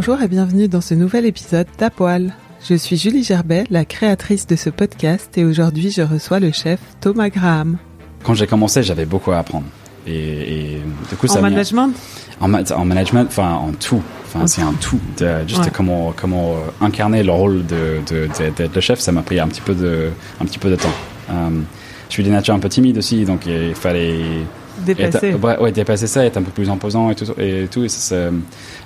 Bonjour et bienvenue dans ce nouvel épisode d'Apoil. Je suis Julie Gerbet, la créatrice de ce podcast et aujourd'hui je reçois le chef Thomas Graham. Quand j'ai commencé, j'avais beaucoup à apprendre. Et, et du coup, En ça m'a- management? En, ma- en management, enfin en tout. Enfin, c'est un tout. De, juste Ouais. comment comment euh, incarner le rôle de de- de- d'être le chef, ça m'a pris un petit peu de un petit peu de temps. Euh, je suis de nature un peu timide aussi, donc il fallait Dépassé. être- ouais, ouais, dépasser ça, être un peu plus imposant et tout. Et tout et ça, ça-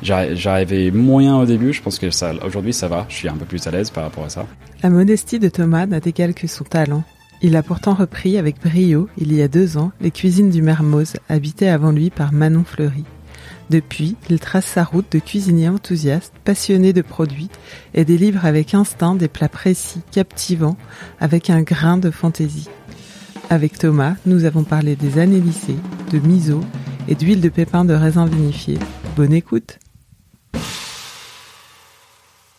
j'arri- j'arrivais moyen au début. Je pense que ça aujourd'hui ça va. Je suis un peu plus à l'aise par rapport à ça. La modestie de Thomas n'a d'égal que son talent. Il a pourtant repris avec brio, il y a deux ans, les cuisines du Mermoz, habitées avant lui par Manon Fleury. Depuis, il trace sa route de cuisinier enthousiaste, passionné de produits, et délivre avec instinct des plats précis, captivants, avec un grain de fantaisie. Avec Thomas, nous avons parlé des années de miso et d'huile de pépins de raisin vinifié. Bonne écoute.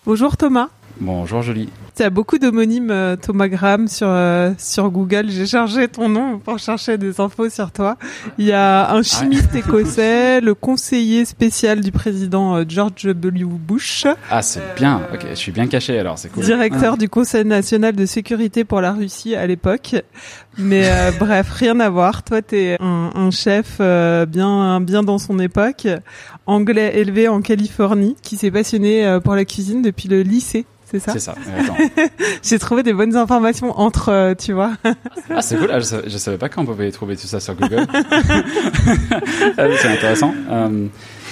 Bonjour Thomas. Bonjour Jolie. Tu as beaucoup d'homonymes euh, Thomas Graham sur euh, sur Google. J'ai chargé ton nom pour chercher des infos sur toi. Il y a un chimiste écossais, le conseiller spécial du président euh, George W. Bush, Ah c'est bien. Ok, je suis bien caché alors. C'est cool. directeur du Conseil national de sécurité pour la Russie à l'époque. Mais euh, bref, rien à voir. Toi, t'es un, un chef euh, bien bien dans son époque, anglais élevé en Californie, qui s'est passionné euh, pour la cuisine depuis le lycée. C'est ça? C'est ça. Attends. J'ai trouvé des bonnes informations entre, euh, tu vois. Ah, c'est cool. Ah, je, savais, je savais pas qu'on pouvait trouver tout ça sur Google. Ah c'est intéressant. Euh,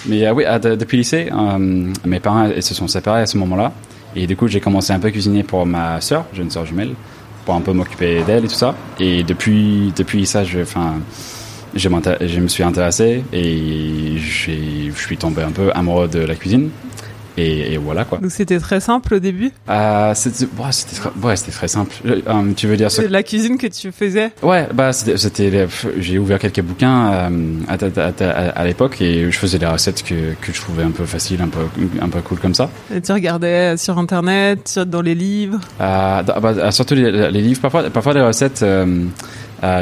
mais euh, oui, de- depuis lycée, euh, mes parents ils se sont séparés à ce moment-là. Et du coup, j'ai commencé un peu à cuisiner pour ma sœur, j'ai une sœur jumelle, pour un peu m'occuper d'elle et tout ça. Et depuis, depuis ça, je, enfin, je, je me suis intéressé et je suis tombé un peu amoureux de la cuisine. Et, et voilà quoi. Donc c'était très simple au début? Euh, c'était ouais, c'était très, ouais, c'était très simple. Euh, tu veux dire C'est la cuisine que tu faisais? Ouais, bah c'était, j'ai ouvert quelques bouquins euh, à, à, à, à l'époque et je faisais des recettes que, que je trouvais un peu faciles, un peu un peu cool comme ça. Et tu regardais sur internet, dans les livres? Euh, bah, surtout les, les livres, parfois parfois des recettes euh,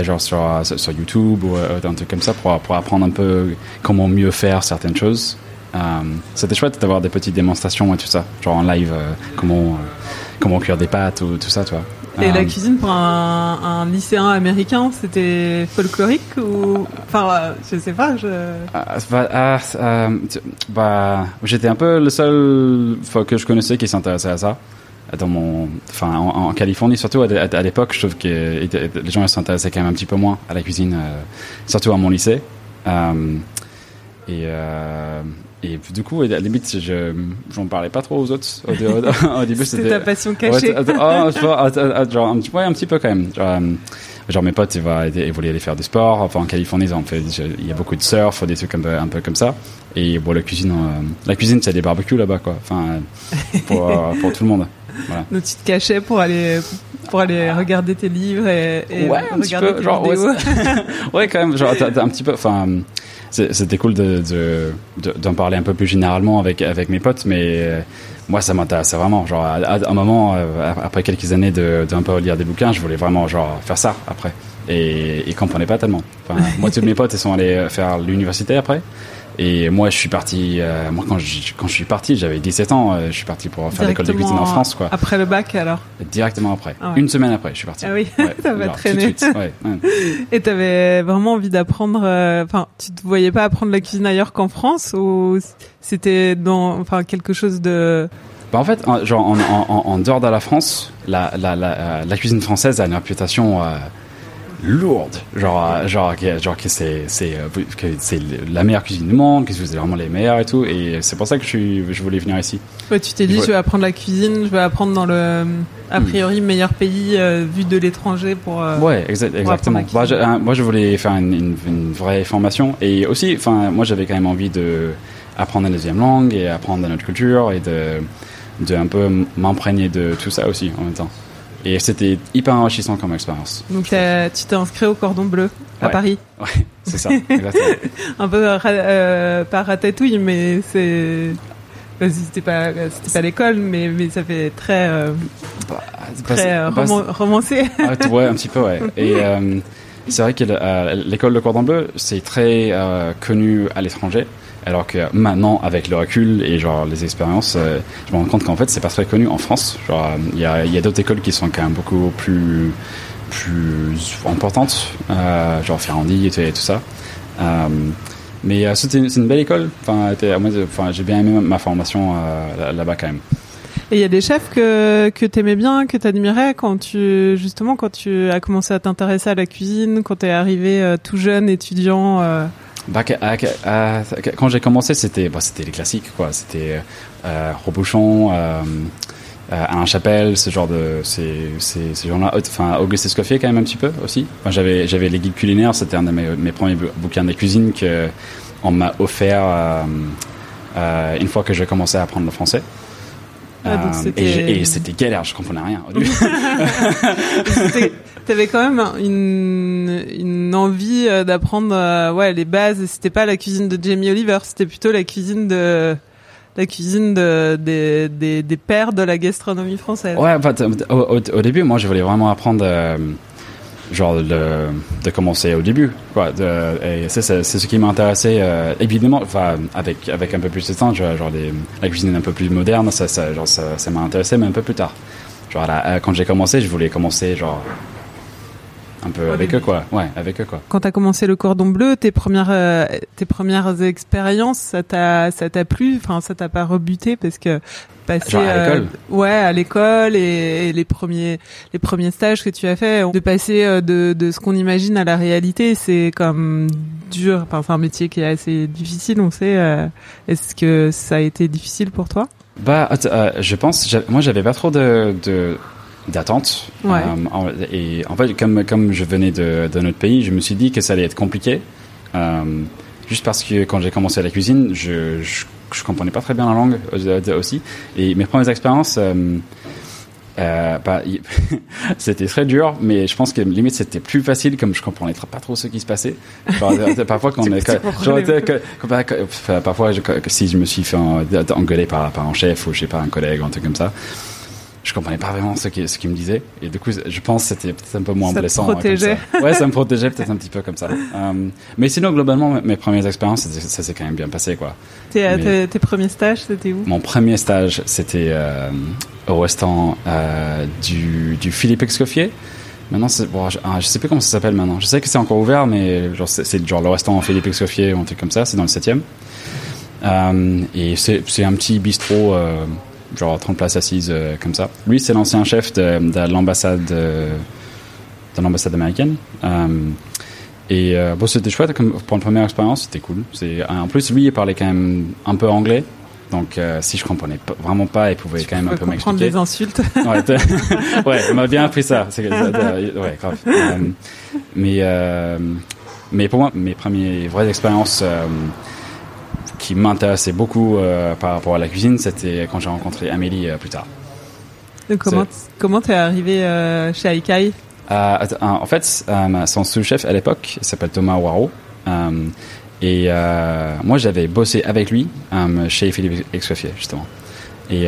genre sur, sur sur YouTube ou euh, un truc comme ça pour pour apprendre un peu comment mieux faire certaines choses. Euh, c'était chouette d'avoir des petites démonstrations et tout ça, genre en live euh, comment euh, comment cuire des pâtes ou tout ça, tu vois. Et la cuisine pour un, un lycéen américain, c'était folklorique ou enfin, je sais pas. Je... Ah, bah, ah, euh, bah, j'étais un peu le seul que je connaissais qui s'intéressait à ça. Dans mon, enfin, en, en Californie, surtout à, l'époque, je trouve que les gens s'intéressaient quand même un petit peu moins à la cuisine, surtout à mon lycée. Et, euh, et du coup, à la limite, je, j'en parlais pas trop aux autres. Au, au- au début, C'était ta passion Ouais, cachée. t- ah, ah, ah, genre, un petit, ouais, un petit peu quand même. Genre, euh, genre mes potes, ils, vont, ils voulaient aller faire du sport. Enfin, en Californie, ils ont fait, il y a beaucoup de surf, des trucs un peu, un peu comme ça. Et bon, la cuisine, euh, la cuisine, c'est des barbecues là-bas, quoi. Enfin, euh, pour, pour tout le monde. Voilà. Donc tu te cachais pour aller pour aller regarder tes livres et, et Ouais, un petit regarder peu, tes genre, vidéos. ouais, quand même, genre, t'as un petit peu, enfin, c'était cool de, de, de- d'en parler un peu plus généralement avec, avec mes potes, mais euh, moi, ça m'intéressait vraiment. Genre, à, à un moment, euh, après quelques années de, d'un peu lire des bouquins, je voulais vraiment, genre, faire ça après. Et ils comprenaient pas tellement. Enfin, moi, tous mes potes, ils sont allés faire l'université après. Et moi, je suis parti, euh, moi, quand je, quand je suis parti, j'avais 17 ans, euh, je suis parti pour faire l'école de cuisine en France, quoi. Après le bac, alors. Directement après. Ah ouais. Une semaine après, je suis parti. Ah oui, Ouais, tout de suite, ouais, ouais. Et t'avais vraiment envie d'apprendre. euh, Enfin, tu te voyais pas apprendre la cuisine ailleurs qu'en France ou c'était dans, enfin, quelque chose de. Bah en fait, en, genre en, en, en- en dehors de la France, la, la, la, euh, la cuisine française a une réputation euh, lourde. Genre, euh, genre, que- genre que c'est c'est euh, c'est la meilleure cuisine du monde, que vous êtes vraiment les meilleurs et tout. Et c'est pour ça que je je voulais venir ici. Ouais, tu t'es dit, Ouais. je vais apprendre la cuisine, je vais apprendre dans le, a priori, meilleur pays euh, vu de l'étranger pour. euh, Ouais, exa- exactement. Bah, je- hein, moi, je voulais faire une, une, une vraie formation et aussi, enfin, moi, j'avais quand même envie de apprendre une deuxième langue et apprendre notre culture et de de un peu m'imprégner de tout ça aussi en même temps. Et c'était hyper enrichissant comme expérience. Donc tu t'es inscrit au Cordon Bleu à Ouais. Paris. Ouais, c'est ça. Un peu ra- euh, pas ratatouille, mais c'est. euh, C'était pas, c'était pas l'école, mais, mais ça fait très, euh, Bah, très euh, roman- romancé. Ah, ouais, un petit peu, ouais. Et euh, c'est vrai que euh, l'école de Cordon Bleu, c'est très euh, connu à l'étranger. Alors que maintenant, avec le recul et genre les expériences, euh, je me rends compte qu'en fait, c'est pas très connu en France. Genre, il y a, d'autres écoles qui sont quand même beaucoup plus plus importantes, euh, genre Ferrandi et tout, ça. Mais c'est une belle école. Enfin, j'ai bien aimé ma formation là- là-bas quand même. Et il y a des chefs que que t'aimais bien, que t'admirais quand tu justement quand tu as commencé à t'intéresser à la cuisine, quand t'es arrivé euh, tout jeune étudiant. euh, Bah, à- à- quand j'ai commencé, c'était bah, c'était les classiques, quoi. C'était euh, Robuchon, euh, Alain Chapelle, ce genre de ces ces, gens-là. Enfin, Auguste Escoffier quand même un petit peu aussi. Enfin, j'avais j'avais les guides culinaires. C'était un de mes, premiers bou- bouquins de cuisine que on m'a offert une fois que j'ai commencé à apprendre le français. Ah, donc Euh, et c'était galère, je comprenais rien au début. c'était- T'avais quand même une, une envie euh, d'apprendre euh, ouais les bases. C'était pas la cuisine de Jamie Oliver, c'était plutôt la cuisine de la cuisine de, des, des, des pères de la gastronomie française. Ouais, en fait, au, au- au début, moi, je voulais vraiment apprendre, euh, genre, de, de commencer au début, quoi. De, et c'est, ce qui m'intéressait, euh, évidemment, enfin, avec, avec un peu plus de temps, genre, genre les- la cuisine un peu plus moderne, ça, ça, genre, ça, ça m'a intéressé, mais un peu plus tard. Genre, là, euh, quand j'ai commencé, je voulais commencer, genre, un peu avec eux, quoi. Ouais, avec eux, quoi. Quand t'as commencé le cordon bleu, tes premières euh, tes premières expériences, ça t'a ça t'a plu, enfin ça t'a pas rebuté? Parce que passer Genre à l'école ouais à l'école et, et les premiers les premiers stages que tu as fait, de passer euh, de de ce qu'on imagine à la réalité, c'est comme dur. Enfin c'est un métier qui est assez difficile, on sait. euh, Est-ce que ça a été difficile pour toi? Bah, euh, je pense, moi, j'avais pas trop de, de d'attente. Ouais. Euh, en- et en fait, comme comme je venais de, de notre pays, je me suis dit que ça allait être compliqué. Juste parce que quand j'ai commencé la cuisine, je, je je comprenais pas très bien la langue euh, aussi. Et mes premières expériences. euh, euh, bah, c'était très dur, mais je pense que limite c'était plus facile comme je comprenais pas trop ce qui se passait. Parfois quand est, je- si je me suis fait en- engueuler par, par un chef ou je sais pas un collègue ou un truc comme ça, je comprenais pas vraiment ce qu'il ce qu'il me disait et du coup je pense que c'était peut-être un peu moins Ça te blessant. hein, comme protégeait. ça. Ouais, ça me protégeait peut-être un petit peu comme ça. Euh, mais sinon globalement mes- premières expériences ça, s'est quand même bien passé quoi. Tes, Mais- tes, premiers stages, c'était où? Mon premier stage, c'était euh, au restaurant euh, du, du Philippe Escoffier. Maintenant, bon, je, ah, je sais plus comment ça s'appelle maintenant. Je sais que c'est encore ouvert, mais genre, c'est, genre le restaurant Philippe Escoffier ou un truc comme ça. C'est dans le 7e. Euh, et c'est, c'est un petit bistrot, euh, genre 30 places assises euh, comme ça. Lui, c'est l'ancien chef de, de l'ambassade, euh, de l'ambassade américaine. Euh, et euh, bon, c'était chouette comme, pour une première expérience, c'était cool. C'est, en plus, lui, il parlait quand même un peu anglais. Donc, euh, si je comprenais vraiment pas, il pouvait quand même un peu peux comprendre m'expliquer. les insultes. Ouais, ouais, on m'a bien appris ça. Ouais, grave. Mais, mais pour moi, mes premières vraies expériences qui m'intéressaient beaucoup euh, par rapport à la cuisine, c'était quand j'ai rencontré Amélie euh, plus tard. Donc comment comment t'es arrivé euh, chez Aikai? En fait, son sous-chef à l'époque s'appelle Thomas Waro. Et moi, j'avais bossé avec lui chez Philippe Excoiffier, justement. Et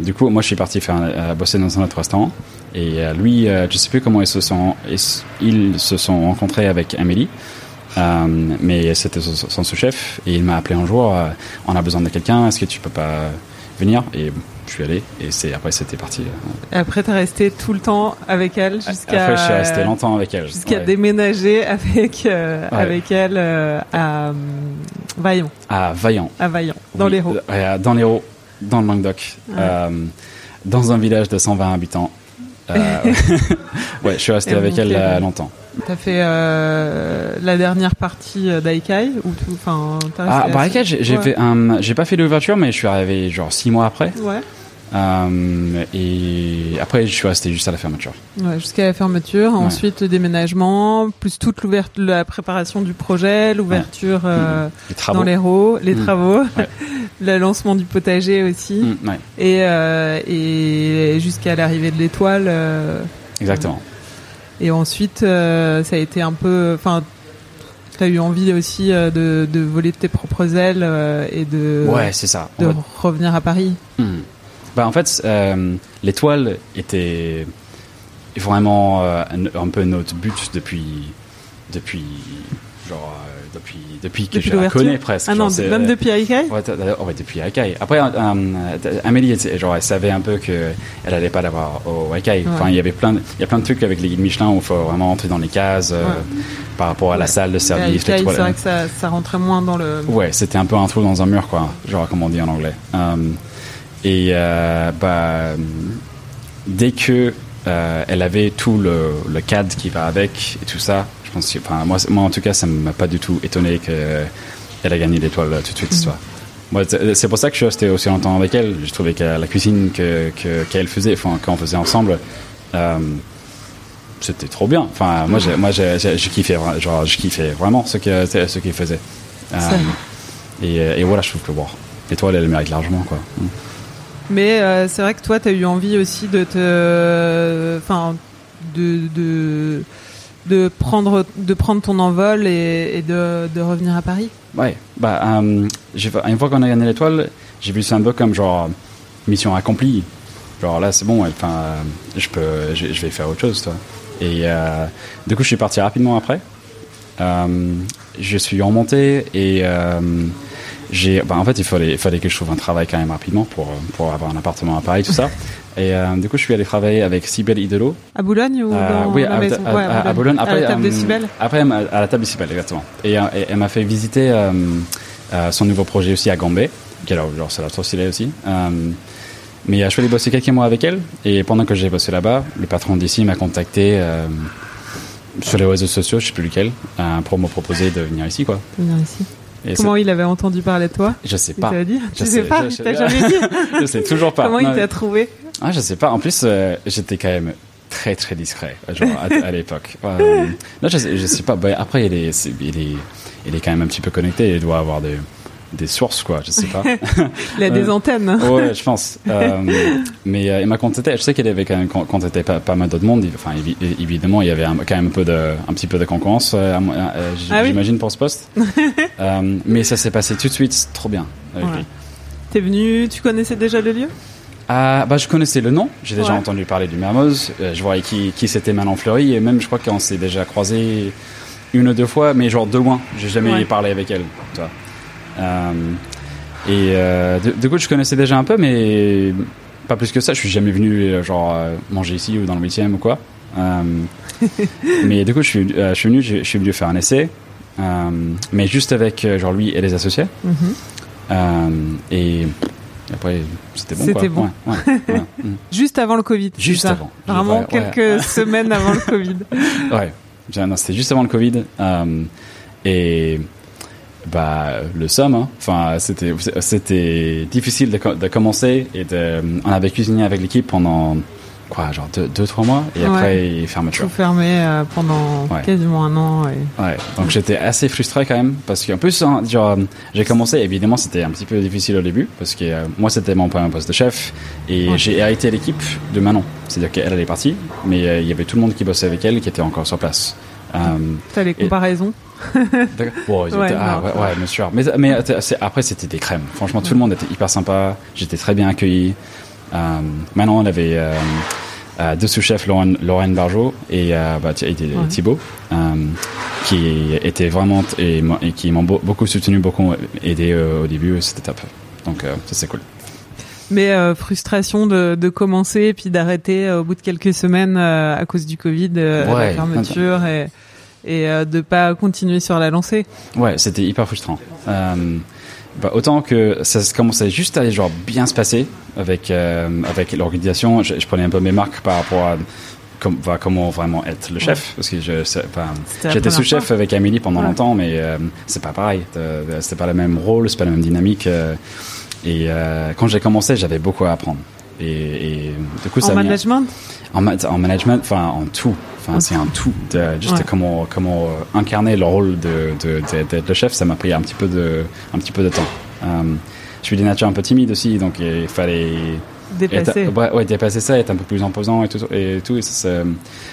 du coup, moi, je suis parti faire bosser dans un autre restaurant. Et lui, je sais plus comment ils se sont, ils se sont rencontrés avec Amélie. Euh, mais c'était son, sous-chef et il m'a appelé un jour. euh, on a besoin de quelqu'un. Est-ce que tu peux pas venir? Et je suis allé. Et c'est après, c'était parti. euh. Après, t'es resté tout le temps avec elle jusqu'à Après, je suis resté longtemps avec elle. jusqu'à Ouais. déménager avec euh, Ouais. avec elle à Vaillant, À Vaillant. à Vaillant, dans Oui, l'Hérault. dans l'Hérault, dans le Languedoc, Ouais. dans un village de 120 habitants. Ouais, je suis resté Et avec elle longtemps. T'as fait euh, la dernière partie euh, d'Aikai ou Enfin, Ah, laquelle j'ai j'ai Ouais. fait un, j'ai pas fait l'ouverture, mais je suis arrivé genre six mois après. Ouais. Euh, et après, je suis resté juste à la fermeture. Ouais, jusqu'à la fermeture. Ouais. Ensuite, le déménagement, plus toute l'ouverture, la préparation du projet, l'ouverture euh, Les travaux. dans l'Hérault, les Mm. travaux, le lancement du potager aussi, Mm, ouais, et, euh, et jusqu'à l'arrivée de l'étoile. exactement. Et ensuite, euh, ça a été un peu, enfin, t'as eu envie aussi euh, de, de voler de tes propres ailes euh, et de, ouais, c'est ça. De revenir à Paris. Hmm. Bah, en fait, l'étoile était vraiment un, un peu notre but depuis, depuis, genre, depuis, que Depuis je la connais presque. Ah non, Genre, même depuis Aikai Ouais, depuis Haikai. Après, Amélie, genre, elle savait un peu que elle allait pas l'avoir au Haikai. Enfin, il y avait plein, de, il y a plein de trucs avec les guides Michelin où il faut vraiment entrer dans les cases euh, par rapport à la salle de service. C'est vrai que ça, ça rentrait moins dans le. Ouais, c'était un peu un trou dans un mur, quoi. Genre, comme on dit en anglais. Euh, et euh, bah, dès que euh, elle avait tout le, le cadre qui va avec et tout ça, pense que, enfin, moi, moi en tout cas, ça m'a pas du tout étonné qu'elle a gagné l'étoile euh, tout de suite. Moi, c'est pour ça que je suis resté aussi longtemps avec elle. Je trouvais que la cuisine que que- qu'elle faisait, enfin, qu'on faisait ensemble. euh, c'était trop bien. Enfin, moi, moi, je kiffais, vra- genre, je kiffais vraiment ce que ce qu'il faisait. Euh, et, et voilà, je trouve que bon, l'étoile, elle le mérite largement, quoi. Mm. Mais euh, c'est vrai que toi, tu as eu envie aussi de te, enfin, de, de de prendre de prendre ton envol et, de, revenir à Paris. Ouais, bah, euh, une fois qu'on a gagné l'étoile, j'ai vu ça un peu comme genre mission accomplie. Genre là, c'est bon, enfin, euh, je peux, je, vais faire autre chose, toi. Et euh, du coup, je suis parti rapidement après. Je suis remonté et j'ai, bah, en fait, il fallait, il fallait que je trouve un travail quand même rapidement pour pour avoir un appartement à Paris, tout ça. Et euh, du coup, je suis allé travailler avec Sibelle Idolo, À Boulogne ou euh, dans oui, à, maison à- Ouais, à- à Boulogne. Après, à la table de euh, Cybèle. Après, à la table de Cybèle, exactement. Et, euh, et elle m'a fait visiter euh, euh, son nouveau projet aussi à Gambé, qui alors, genre, ça l'a trop stylé aussi. Euh, mais euh, je suis allé bosser quelques mois avec elle, et pendant que j'ai bossé là-bas, le patron d'ici m'a contacté euh, sur les réseaux sociaux, je sais plus lequel, euh, pour me proposer de venir ici, quoi. De venir ici. Et Comment il avait entendu parler de toi Je sais pas. dit Je Tu sais sais- pas je- Il t'a je- jamais dit je sais toujours pas. Comment Non, il t'a trouvé Ah, je sais pas. En plus, euh, j'étais quand même très très discret, genre à, à l'époque. Euh, non, je sais, je sais pas. Bah, après, il est, il est, il est quand même un petit peu connecté. Il doit avoir des, des sources, quoi. Je sais pas. Il a des Euh, antennes. ouais, je pense. Euh, mais euh, il m'a contacté. Je sais qu'il avait quand même con- contacté pas, pas mal d'autres mondes. Enfin, évi- évidemment, il y avait un, quand même un peu de, un petit peu de concurrence, euh, Ah oui j'imagine pour ce poste. Mais ça s'est passé tout de suite, trop bien. Avec Ouais. lui. T'es venu, tu connaissais déjà le lieu? Ah, bah, je connaissais le nom, j'ai déjà Ouais. entendu parler du Mermoz, je voyais qui, qui c'était Manon Fleury, et même je crois qu'on s'est déjà croisé une ou deux fois, mais genre de loin, j'ai jamais Ouais. parlé avec elle. Et euh, de- du coup, je connaissais déjà un peu, mais pas plus que ça, je suis jamais venu euh, genre euh, manger ici ou dans le 8 ou quoi. Euh, mais du coup, je suis, euh, je suis venu, je, suis venu faire un essai, euh, mais juste avec euh, genre lui et les associés. Mhm. Euh, et après, c'était bon. C'était bon. Ouais, ouais, ouais. Mm. Juste avant le Covid. Juste avant. Vraiment quelques semaines avant le Covid. Ouais, c'était juste avant le Covid. euh, et bah, le somme, hein. enfin, c'était, c'était difficile de, co- de commencer. Et de, on avait cuisiné avec l'équipe pendant quoi, genre deux, deux trois mois, et Ouais. après fermeture. Tout fermé euh, pendant Ouais. quasiment un an. et- Ouais, donc j'étais assez frustré quand même parce qu'en plus, hein, genre, j'ai commencé, évidemment, c'était un petit peu difficile au début parce que euh, moi, c'était mon premier poste de chef et j'ai hérité l'équipe de Manon. C'est-à-dire qu'elle, elle est partie, mais euh, il y avait tout le monde qui bossait avec elle qui était encore sur place. Euh, T'as les comparaisons. Bon, Ouais, ah, ouais, ouais, bien sûr. Mais, mais euh, après, c'était des crèmes. Franchement, tout le monde était hyper sympa. J'étais très bien accueilli. Euh, maintenant, on avait euh, euh, deux sous-chefs, Lauren, Lorraine Barjot et, bah, et. Thibaut, qui étaient vraiment et, qui m'ont beau- beaucoup soutenu, beaucoup aidé au début. C'était top. Donc, ça, c'est cool. Mais euh, frustration de, de commencer et puis d'arrêter euh, au bout de quelques semaines euh, à cause du Covid, euh, la fermeture et, et de pas continuer sur la lancée. Ouais, c'était hyper frustrant. Bah, autant que ça commençait juste à genre bien se passer avec avec l'organisation. Je, je prenais un peu mes marques par rapport à bah, comment vraiment être le chef parce que je J'étais sous-chef fois. avec Amélie pendant Ouais. longtemps, mais c'est pas pareil. C'était pas le même rôle, c'est pas la même dynamique. Et euh, quand j'ai commencé, j'avais beaucoup à apprendre. Et, et du coup, ça En m'a- management? En, ma- en management, enfin en tout. Enfin, c'est un tout. De, juste Ouais. comment comment euh, incarner le rôle de de- de- d'être le chef, ça m'a pris un petit peu de un petit peu de temps. Euh, je suis d'une nature un peu timide aussi, donc il fallait dépassé. être- ouais, ouais, dépasser ça, être un peu plus imposant et tout. Et tout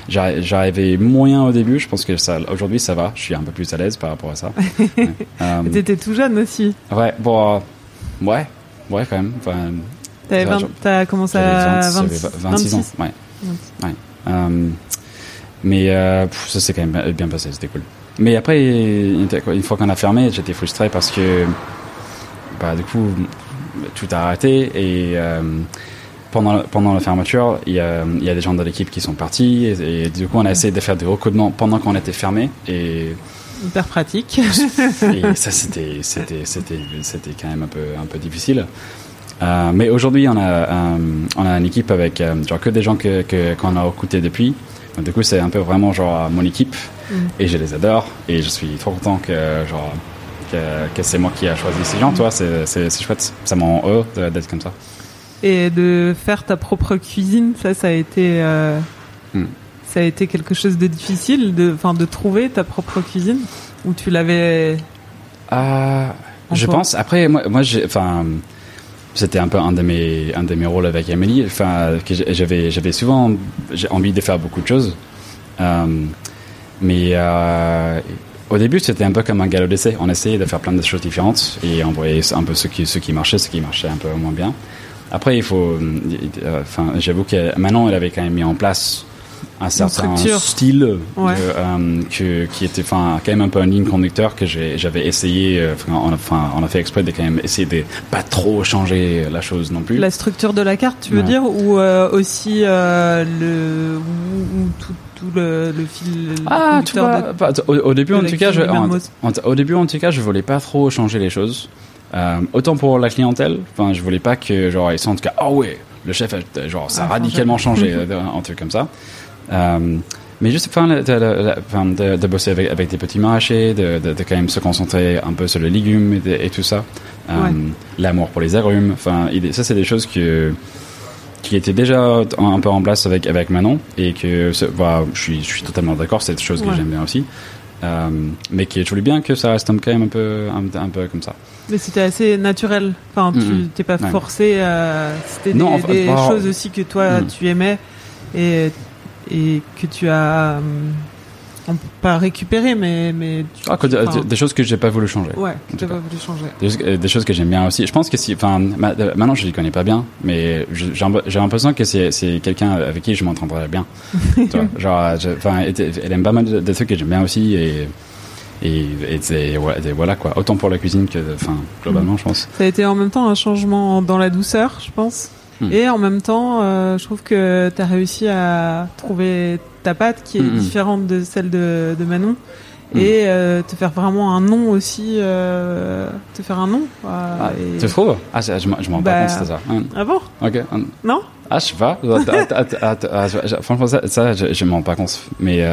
J'arrivais moyen au début. Je pense que ça aujourd'hui ça va. Je suis un peu plus à l'aise par rapport à ça. ouais. Euh, T'étais tout jeune aussi. ouais, bon, euh, ouais, ouais quand même. Enfin, T'avais Ouais, 20 je- T'as commencé à 20 j'avais 26, 26 ans. 26. Ouais. Ouais. Euh, mais euh, pff, ça s'est quand même bien- passé, c'était cool. Mais après, une fois qu'on a fermé, j'étais frustré parce que, bah, du coup, tout a arrêté et euh, pendant, pendant la fermeture, il y a, il y a des gens de l'équipe qui sont partis et, et du coup, on a essayé de faire des recrutements pendant qu'on était fermé et, Hyper pratique. et ça, c'était, c'était, c'était, c'était quand même un peu, un peu difficile. Euh, mais aujourd'hui, on a, euh, on a une équipe avec euh, genre que des gens que, qu'on a recrutés depuis. Donc, du coup, c'est un peu vraiment genre mon équipe Mm. et je les adore et je suis trop content que genre que, que c'est moi qui a choisi ces gens. Toi, c'est, chouette. Ça me rend heureux d'être comme ça. Et de faire ta propre cuisine, ça, ça a été, Hmm. Ça a été quelque chose de difficile, de, enfin, de trouver ta propre cuisine, ou tu l'avais. Euh, je pense. Après, moi, moi enfin, c'était un peu un de mes, un de mes rôles avec Amélie. Enfin, j'avais, j'avais souvent, envie de faire beaucoup de choses. Euh, mais euh, au début, c'était un peu comme un galop d'essai. On essayait de faire plein de choses différentes et on voyait un peu ce qui, ce qui marchait, ce qui marchait un peu moins bien. Après, il faut, euh, enfin, j'avoue que maintenant, elle avait quand même mis en place un certain structure. style Ouais. de, euh, que, qui était enfin quand même un peu un ligne conducteur que j'ai- j'avais essayé euh, enfin on, on a fait exprès de quand même essayer de pas trop changer la chose non plus La structure de la carte, tu veux Ouais. dire, ou euh, aussi euh, le, ou, ou tout, tout le, le fil. ah tu conducteur vois de- pas- au, au début en tout cas je, cuisine de en- Mermoz. en- au début en tout cas je voulais pas trop changer les choses Euh, autant pour la clientèle enfin je voulais pas que genre ils sentent que ah ouais le chef a- genre ça a Ah, radicalement changé un truc comme ça Euh, mais juste enfin, de, bosser avec, avec des petits maraîchers, de, quand même se concentrer un peu sur les légumes et, tout ça, Euh, l'amour pour les agrumes, enfin ça c'est des choses que qui étaient déjà un peu en place avec avec Manon et que bah, je suis je suis totalement d'accord, c'est des choses que Ouais. j'aime bien aussi. Euh, mais qui est toujours bien que ça reste quand même un peu un, un peu comme ça. Mais c'était assez naturel. Enfin, tu Mhm. t'es pas Ouais. forcé. à- C'était Non, des, enfin, des bah, choses aussi que toi Mhm. tu aimais et et que tu as on peut pas récupéré, mais mais tu- Ah, que- enfin, des, choses que j'ai pas voulu changer. ouais, n'as cas. pas voulu changer. Des, choses- euh, des choses que j'aime bien aussi. Je pense que si, enfin, ma- euh, maintenant je les connais pas bien, mais j'ai l'impression que c'est c'est quelqu'un avec qui je m'entendrais bien. Tu vois, genre, enfin, elle aime pas mal de, de trucs que j'aime bien aussi et et, et voilà, et voilà quoi. Autant pour la cuisine que, enfin, globalement, je pense. Ça a été en même temps un changement dans la douceur, je pense. Hmm. Et en même temps, euh, je trouve que tu as réussi à trouver ta patte qui est Hmm, hmm. différente de celle de, de Manon. Et euh, te faire vraiment un nom aussi, euh, te faire un nom. euh, Ah, et- Tu trouves? Ah, je, je, m'en- rends Bah, pas compte, c'était ça. Ah bon? Ok. Non? Ah, je sais pas. Franchement, ça, ça je, je m'en rends pas compte. Mais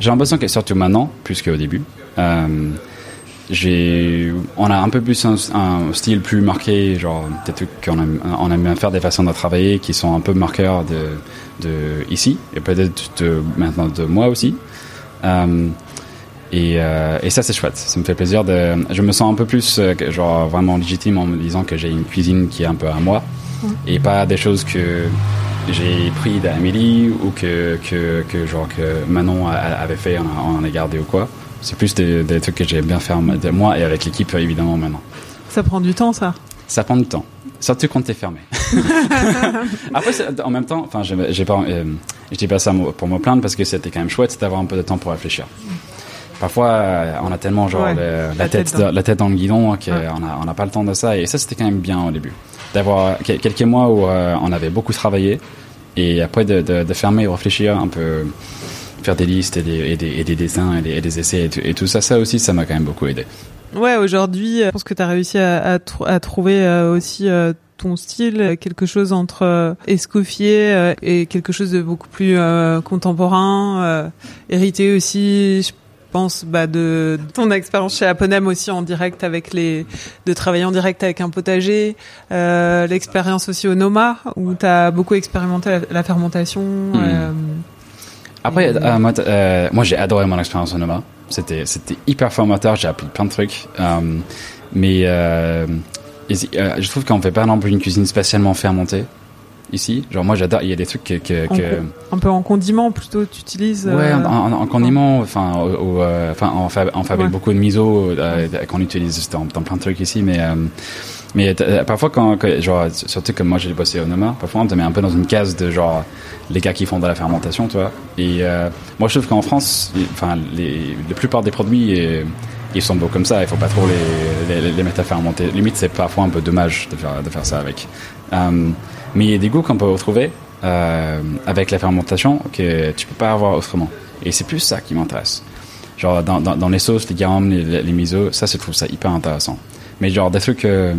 j'ai l'impression que surtout maintenant, plus qu'au début, on a un peu plus un, style plus marqué, genre peut-être qu'on aime, on bien faire des façons de travailler qui sont un peu marqueurs de, ici et peut-être de maintenant de moi aussi. Euh, et, euh, et ça c'est chouette, ça me fait plaisir de, je me sens un peu plus euh, genre vraiment légitime en me disant que j'ai une cuisine qui est un peu à moi et pas des choses que j'ai pris d'Amélie ou que, que, genre que Manon avait fait en, en a gardé ou quoi. C'est plus des, des trucs que j'aime bien faire de moi et avec l'équipe évidemment maintenant. Ça prend du temps, ça? Ça prend du temps, surtout quand t'es fermé. Après, en même temps, enfin, j'ai pas, euh, je dis pas ça pour me plaindre parce que c'était quand même chouette d'avoir un peu de temps pour réfléchir. Parfois, euh, on a tellement genre Ouais, le- la, la tête, tête dans- la tête dans le guidon qu'on Ouais. on n'a pas le temps de ça. Et ça, c'était quand même bien au début, d'avoir quel- quelques mois où euh, on avait beaucoup travaillé et après de, de, de fermer et réfléchir un peu, faire des listes et des, et des, et des dessins et des, et des essais et tout, ça, ça aussi, ça m'a quand même beaucoup aidé. Ouais, aujourd'hui, euh, je pense que tu as réussi à, à, tr- à trouver euh, aussi euh, ton style, quelque chose entre euh, Escoffier et quelque chose de beaucoup plus contemporain, hérité aussi, je pense, bah, de ton expérience chez Aponem aussi en direct avec les, de travailler en direct avec un potager, l'expérience aussi au Noma où tu as beaucoup expérimenté la, la fermentation. euh, Après, Et- euh, moi, euh, moi j'ai adoré mon expérience au Noma. C'était, c'était hyper formateur. J'ai appris plein de trucs. Euh, mais euh, et euh, je trouve qu'on fait pas non plus une cuisine spécialement fermentée ici. Genre moi j'adore. Il y a des trucs que, que, en que- un peu en condiment plutôt, tu utilises. ouais, euh, en, en, en condiment. Enfin, euh, enfin, on, fa- on fabrique Ouais. beaucoup de miso euh, qu'on utilise dans, dans plein de trucs ici. Mais euh, mais euh, parfois quand, genre surtout comme moi j'ai bossé au Noma, parfois on te met un peu dans une case de genre les gars qui font de la fermentation, tu vois. Et euh, moi je trouve qu'en France, enfin la plupart des produits euh, ils sont beaux comme ça. Il faut pas trop les, les, mettre à fermenter. Limite c'est parfois un peu dommage de faire de faire ça avec. Euh, mais il y a des goûts qu'on peut retrouver euh, avec la fermentation que tu peux pas avoir autrement. Et c'est plus ça qui m'intéresse. Genre dans, dans, les sauces, les garums, les, les, les miso, ça je trouve ça hyper intéressant. Mais genre des trucs euh,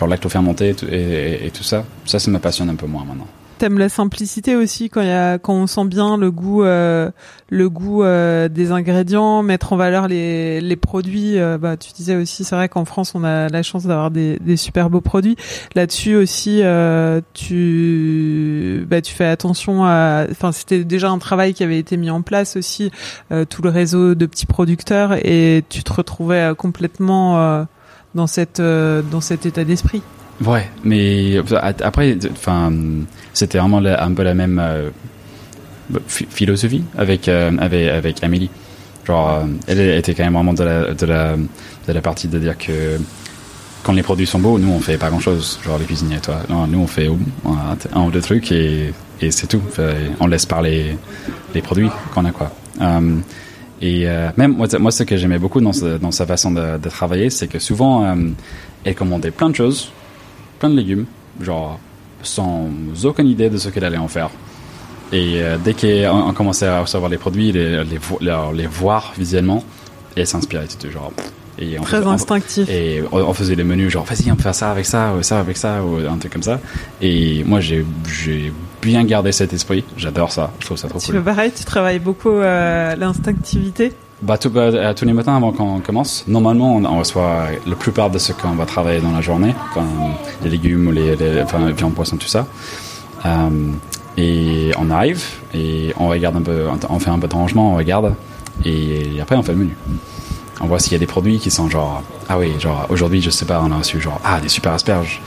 genre lacto-fermenté et, et, tout ça, ça ça me passionne un peu moins maintenant. T'aimes la simplicité aussi quand y a quand on sent bien le goût euh, le goût euh, des ingrédients, mettre en valeur les les produits. euh, bah tu disais aussi c'est vrai qu'en France on a la chance d'avoir des des super beaux produits. Là-dessus aussi euh, tu bah tu fais attention à enfin c'était déjà un travail qui avait été mis en place aussi euh, tout le réseau de petits producteurs et tu te retrouvais complètement dans cette euh, dans cet état d'esprit. Ouais, mais a- après, enfin, c'était vraiment un peu la même euh, phi- philosophie avec euh, avec avec Amélie. Genre, euh, elle était quand même vraiment de la de la de la partie de dire que quand les produits sont beaux, nous on fait pas grand chose. Genre les cuisiniers, toi. Non, nous on fait un, ou deux trucs et et c'est tout. On laisse parler les produits qu'on a quoi. Euh, et euh, même moi, moi, ce que j'aimais beaucoup dans, dans sa façon de, travailler, c'est que souvent, euh, elle commandait plein de choses, plein de légumes, genre sans aucune idée de ce qu'elle allait en faire. Et euh, dès qu'on on commençait à recevoir les produits, les, les voir visuellement, elle s'inspirait, c'était genre. Et on Très on- instinctif. et on faisait les menus, genre, vas-y, on peut faire ça avec ça, ou ça avec ça, ou un truc comme ça. Et moi, j'ai bien gardé cet esprit. J'adore ça. Je trouve ça trop Tu cool. fais pareil, tu travailles beaucoup euh, l'instinctivité? Bah, tout, bah, tous les matins avant qu'on commence, normalement, on, on reçoit la plupart de ce qu'on va travailler dans la journée, les légumes ou les, les enfin, les viandes, poissons, tout ça. Euh, et on arrive et on regarde un peu, on fait un peu de rangement, on regarde et après on fait le menu. On voit s'il y a des produits qui sont genre, ah oui, genre aujourd'hui, je sais pas, on a reçu genre, ah, des super asperges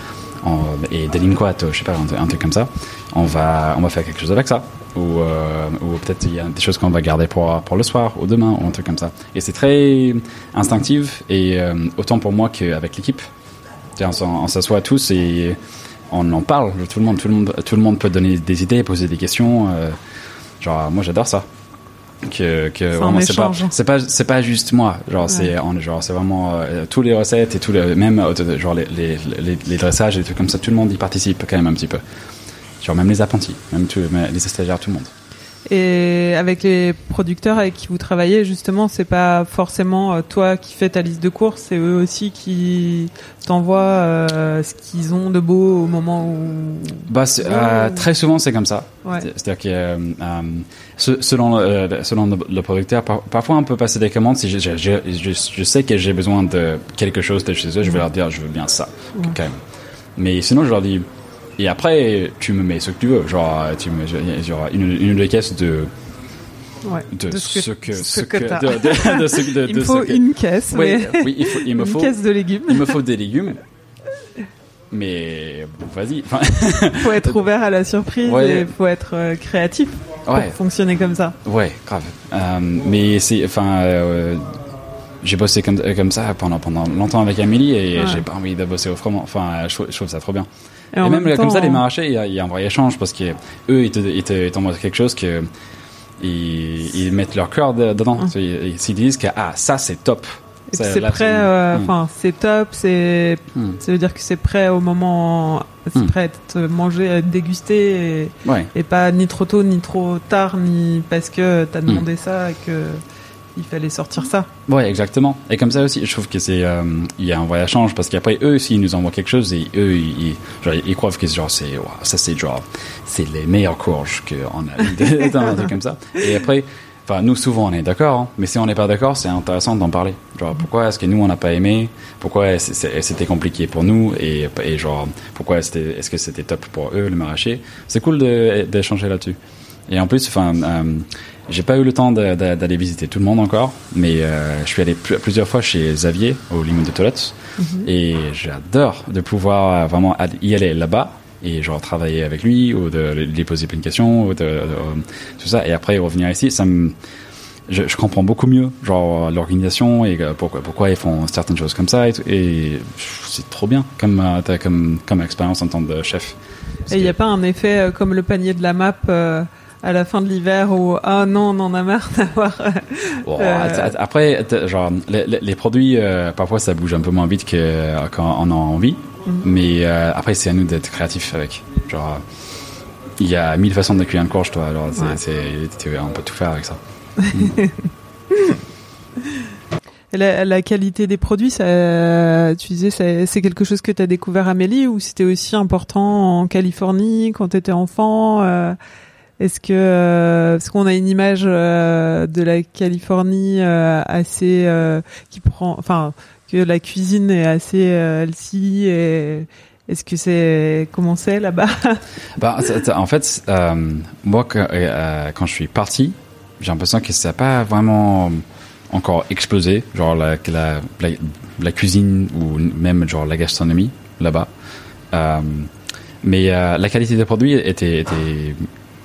et des linguates, je sais pas, un, truc comme ça. On va, on va faire quelque chose avec ça. Ou, euh, ou peut-être il y a des choses qu'on va garder pour, pour le soir ou demain ou un truc comme ça. Et c'est très instinctif et euh, autant pour moi qu'avec l'équipe. On, on s'assoit tous et on en parle. Tout le monde, tout le monde, tout le monde peut donner des idées, poser des questions. euh, genre, moi j'adore ça. Que, vraiment, c'est pas, c'est pas, c'est pas juste moi. Genre, c'est, genre, c'est vraiment euh, tous les recettes et tous les, même euh, genre les, les, les, les dressages et des trucs comme ça. Tout le monde y participe quand même un petit peu. Genre même les apprentis, même mais les stagiaires, tout le monde. Et avec les producteurs avec qui vous travaillez, justement, c'est pas forcément euh, toi qui fais ta liste de courses, c'est eux aussi qui t'envoient euh, ce qu'ils ont de beau au moment où. Bah, euh, très souvent c'est comme ça. Ouais. C'est-à-dire que euh, selon euh, selon le, le producteur, par- parfois on peut passer des commandes si je, je, je, sais que j'ai besoin de quelque chose de chez eux, je vais leur dire je veux bien ça quand même. Mais sinon je leur dis et après tu me mets ce que tu veux, genre tu me genre une une ou deux caisses de Ouais. de, De ce que ce que t'as. de, de, de ce- de- Il me faut une caisse, Oui, mais oui, il, faut, il me une faut caisse de légumes. il me faut des légumes. Mais bon, vas-y. Enfin, faut être ouvert à la surprise Ouais. et faut être euh, créatif pour ouais, fonctionner comme ça. ouais, grave. Euh, mais c'est, enfin, euh, j'ai bossé comme, euh, comme ça pendant pendant longtemps avec Amélie et Ouais. j'ai pas envie de bosser autrement. Enfin, je, trouve- je trouve ça trop bien. Et, même, comme ça, les maraîchers, il y, y a un vrai échange parce que eux, ils te, ils te, t'envoient quelque chose que ils, ils mettent leur cœur de- dedans. Ils, ils disent que ah ça c'est top. C'est prêt, euh, Hmm. enfin c'est top, c'est Hmm. ça veut dire que c'est prêt au moment, c'est Hmm. prêt à être mangé, à être dégusté et, Ouais. et pas ni trop tôt ni trop tard ni parce que t'as demandé ça et que il fallait sortir ça. Ouais, exactement. Et comme ça aussi, je trouve que c'est, euh, il y a un vrai échange parce qu'après eux, s'ils nous envoient quelque chose, et eux, ils, ils- genre, ils croient que genre c'est, ça c'est genre, c'est les meilleures courges qu'on a dans un truc comme ça. Et après, enfin, nous souvent on est d'accord, hein, mais si on n'est pas d'accord, c'est intéressant d'en parler. Genre, pourquoi est-ce que nous on n'a pas aimé? Pourquoi c'était compliqué pour nous? Et, et genre, pourquoi est-ce que c'était top pour eux, le maraîcher? C'est cool d'échanger là-dessus. Et en plus, enfin, euh, j'ai pas eu le temps d'aller visiter tout le monde encore, mais euh, je suis allé pl- plusieurs fois chez Xavier au Limon de Toilette et j'adore de pouvoir euh, vraiment y aller là-bas et genre travailler avec lui ou de lui poser plein de questions ou de, de- tout ça et après revenir ici, ça me je, je comprends beaucoup mieux genre l'organisation et pourquoi pourquoi ils font certaines choses comme ça et, et c'est trop bien comme t'as comme comme expérience en tant que chef. Et il n'y a pas un effet euh, comme le panier de la map euh, à la fin de l'hiver où ah non on en a marre d'avoir. Euh, att- Après, genre, les, produits, euh, parfois, ça bouge un peu moins vite que euh, quand on a envie. Mhm. Mais après, c'est à nous d'être créatifs avec. Genre, il y a mille façons de cuire une courge, toi. Alors, Ouais. on peut tout faire avec ça. La, la qualité des produits, ça, tu disais, c'est quelque chose que tu as découvert Amélie ou c'était aussi important en Californie quand tu étais enfant euh, Est-ce que euh, parce qu'on a une image euh, de la Californie euh, assez qui prend, enfin que la cuisine est assez healthy et est-ce que c'est comment c'est là-bas? Bah, en fait, moi, quand je suis parti, j'ai l'impression que ça n'a pas vraiment encore explosé, genre la, la, cuisine ou même genre la gastronomie là-bas. Mais la qualité des produits était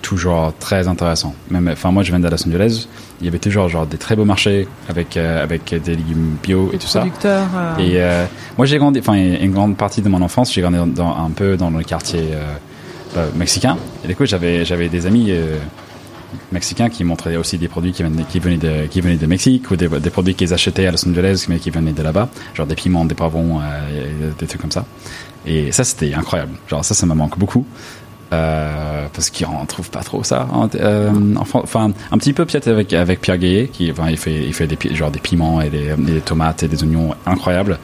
toujours très intéressant. Même, enfin, moi, je viens de Los Angeles. Il y avait toujours genre des très beaux marchés avec euh, avec des légumes bio et tout ça. Euh, Et euh, moi, j'ai grandi, enfin, une grande partie de mon enfance, j'ai grandi dans, un peu dans le quartier euh, euh, mexicain. Et du coup, j'avais, j'avais des amis mexicains qui montraient aussi des produits qui venaient, qui venaient de, qui venaient de Mexique ou des, des produits qu'ils achetaient à Los Angeles mais qui venaient de là-bas, genre des piments, des poivrons, euh, des trucs comme ça. Et ça, c'était incroyable. Genre ça, ça me manque beaucoup. Euh, parce qu'on trouve pas trop ça en- euh, en enfin un petit peu peut-être avec avec Pierre Gaillet qui enfin, il fait il fait des genre des piments et des, des tomates et des oignons incroyables.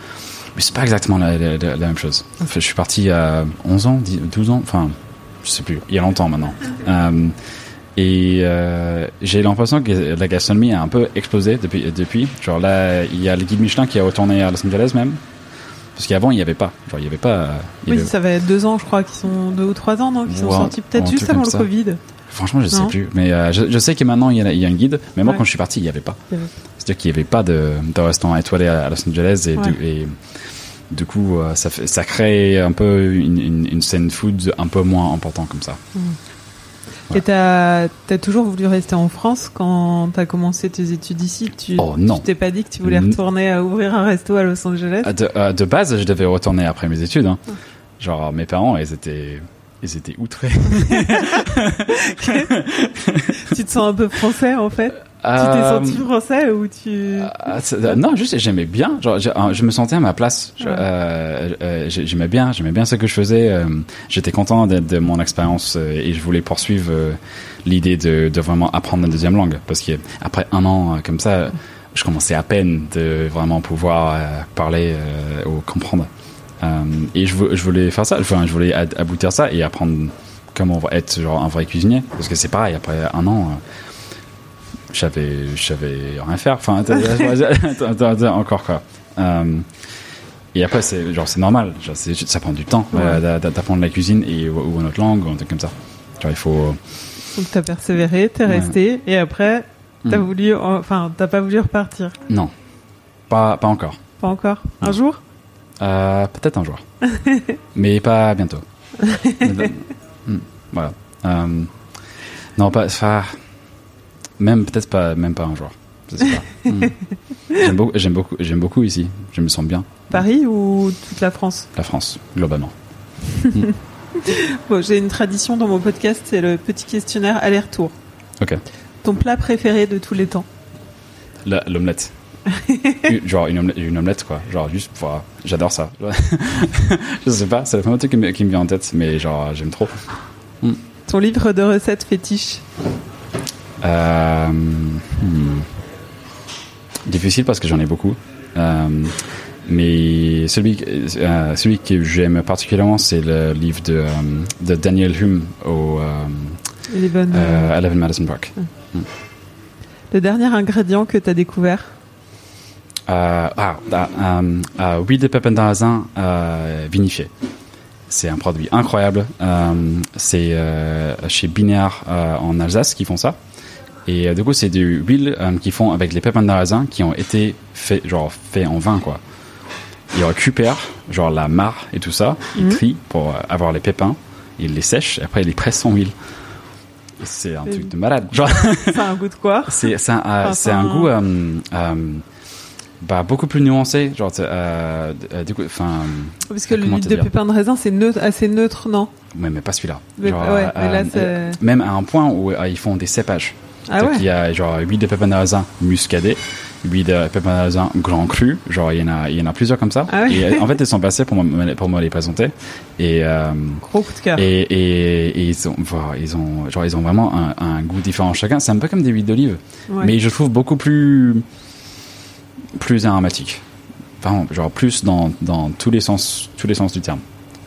Mais c'est pas exactement la, la- la- la même chose. Je suis parti à 11 ans 10 12 ans enfin je sais plus il y a longtemps maintenant. Euh, et j'ai l'impression que la gastronomie a un peu explosé depuis depuis. Genre là il y a le guide Michelin qui a retourné à Los Angeles même parce qu'avant il y avait pas genre il y avait pas il y Oui, avait- ça va être deux ans, je crois, qui sont deux ou trois ans, non, qui sont Ouais, sortis peut-être juste avant le ça. Covid. Franchement, je sais Non. plus. Mais euh, je, je sais que maintenant, il y, a, il y a un guide. Mais moi, Ouais. quand je suis parti, il n'y avait pas. C'est-à-dire qu'il n'y avait pas de, de restaurant étoilé à, Los Angeles. Et, Ouais. du, et du coup, euh, ça, fait, ça crée un peu une, une, une scène food un peu moins importante comme ça. Et t'as as toujours voulu rester en France quand t'as commencé tes études ici? Tu Oh, non. tu t'es pas dit que tu voulais retourner à ouvrir un resto à Los Angeles? Ah, De, euh, de base, je devais retourner après mes études. Hein. Genre, mes parents, ils étaient, ils étaient outrés. Tu te sens un peu français en fait? T'es Euh, senti français ou tu... Ah, c'est- euh, non, juste j'aimais bien. Genre, je, euh, me sentais à ma place. J'aimais bien, j'aimais bien ce que je faisais. J'étais content de, mon expérience et je voulais poursuivre l'idée de, de vraiment apprendre une deuxième langue parce que après un an comme ça, je commençais à peine de vraiment pouvoir parler ou comprendre. Et je, vou- je voulais faire ça. Enfin, je voulais aboutir ça et apprendre comment être genre un vrai cuisinier parce que c'est pareil. Après un an. Je savais, rien faire. Enfin, attends, attends, attends, attends, encore quoi. Euh, et après, c'est genre c'est normal. Genre, ça prend du temps Ouais. euh, d'a- d'a- d'apprendre la cuisine et ou, une autre langue ou un truc comme ça. Genre, il faut. Donc t'as persévéré, t'es Ouais. resté, et après, t'as Hmm. voulu... Enfin, t'as pas voulu repartir. Non, pas pas encore. Pas encore. Un Non. jour? Euh, Peut-être un jour, mais pas bientôt. Hmm, voilà. Euh, non, pas. Enfin, même peut-être pas, même pas un jour. Je sais pas. Hmm. J'aime beaucoup, j'aime beaucoup, j'aime beaucoup ici. Je me sens bien. Paris ou toute la France? La France, globalement. Bon, j'ai une tradition dans mon podcast, c'est le petit questionnaire aller-retour. Ok. Ton plat préféré de tous les temps? L'omelette. Genre une omelette, une omelette, quoi. Genre juste, voilà, j'adore ça. je sais pas, c'est le premier truc qui me, qui me vient en tête, mais genre j'aime trop. Ton livre de recettes fétiche Euh, hmm. Difficile parce que j'en ai beaucoup. Euh, mais celui, euh, celui que j'aime particulièrement, c'est le livre de, de Daniel Hume au euh, 11 Madison Park. Le dernier ingrédient que t'as découvert? Euh, ah, ah, huile de pépins d'arrasin euh, vinifiée. C'est un produit incroyable. Euh, c'est euh, chez Binaire euh, en Alsace qui font ça. Et euh, du coup, c'est de l'huile euh, qu'ils font avec les pépins d'arrasin qui ont été faits genre fait en vin quoi. Ils récupèrent genre la mare et tout ça, ils Mhm. trient pour euh, avoir les pépins, ils les sèchent, et après ils les pressent en huile. C'est un truc de malade. Genre, a un goût de quoi c'est c'est un, euh, Enfin, c'est un goût bah, beaucoup plus nuancé. Genre, euh, euh, du coup, enfin, Parce que l'huile de pépins de raisin, c'est neutre, assez neutre, non mais, mais pas celui-là. Ouais, euh, c'est- même à un point où ils font des cépages. Ah ouais qu'il y a genre huile de pépins raisin muscadet, huile de pépins raisin grand cru. Genre, il y en a, il y en a plusieurs comme ça. Ah ouais Et euh, en fait, ils sont passés pour me les présenter. Et, euh, Gros coup de cœur. et, et, et ils ont, voilà, ils ont, genre, ils ont vraiment un, un goût différent chacun. C'est un peu comme des huiles d'olive. Ouais. mais je trouve beaucoup plus plus aromatique Vraiment, genre plus dans, dans tous les sens tous les sens du terme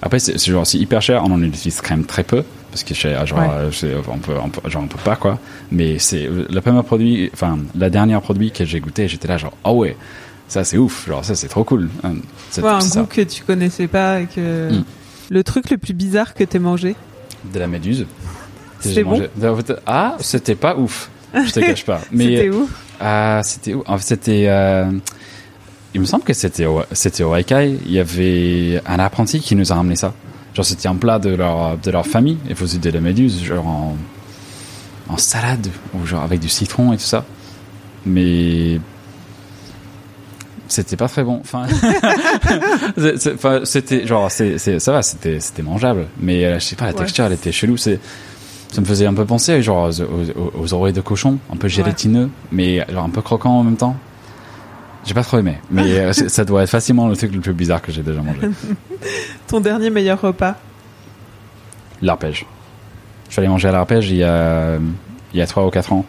après c'est c'est genre c'est hyper cher on en utilise quand même très peu parce que chez- genre Ouais. euh, on peut on peut genre on peut pas quoi mais c'est le premier produit enfin la dernière produit que j'ai goûté j'étais là genre ah ouais ça c'est ouf genre ça c'est trop cool Hum, c'est Ouais, un ça. goût que tu connaissais pas et que. Mm. Le truc le plus bizarre que t'aies mangé de la méduse C'était bon mangé. ah c'était pas ouf je te cache pas mais C'était où? Ah, c'était où? En fait, c'était. euh, il me semble que c'était c'était au Haikai. Il y avait un apprenti qui nous a ramené ça. Genre, c'était un plat de leur, de leur famille. Ils faisaient de la méduse, genre en, en salade, ou genre avec du citron et tout ça. Mais. C'était pas très bon. Enfin, c'était genre, c'est, ça va, c'était, c'était mangeable. Mais euh, je sais pas, la Ouais. texture, elle était chelou. C'est, ça me faisait un peu penser genre aux, aux- aux oreilles de cochon, un peu gélatineux, mais genre un peu croquant en même temps. J'ai pas trop aimé, mais euh, ça doit être facilement le truc le plus bizarre que j'ai déjà mangé. Ton dernier meilleur repas L'arpège. Je suis allé manger à l'arpège il y a il y a trois ou quatre ans,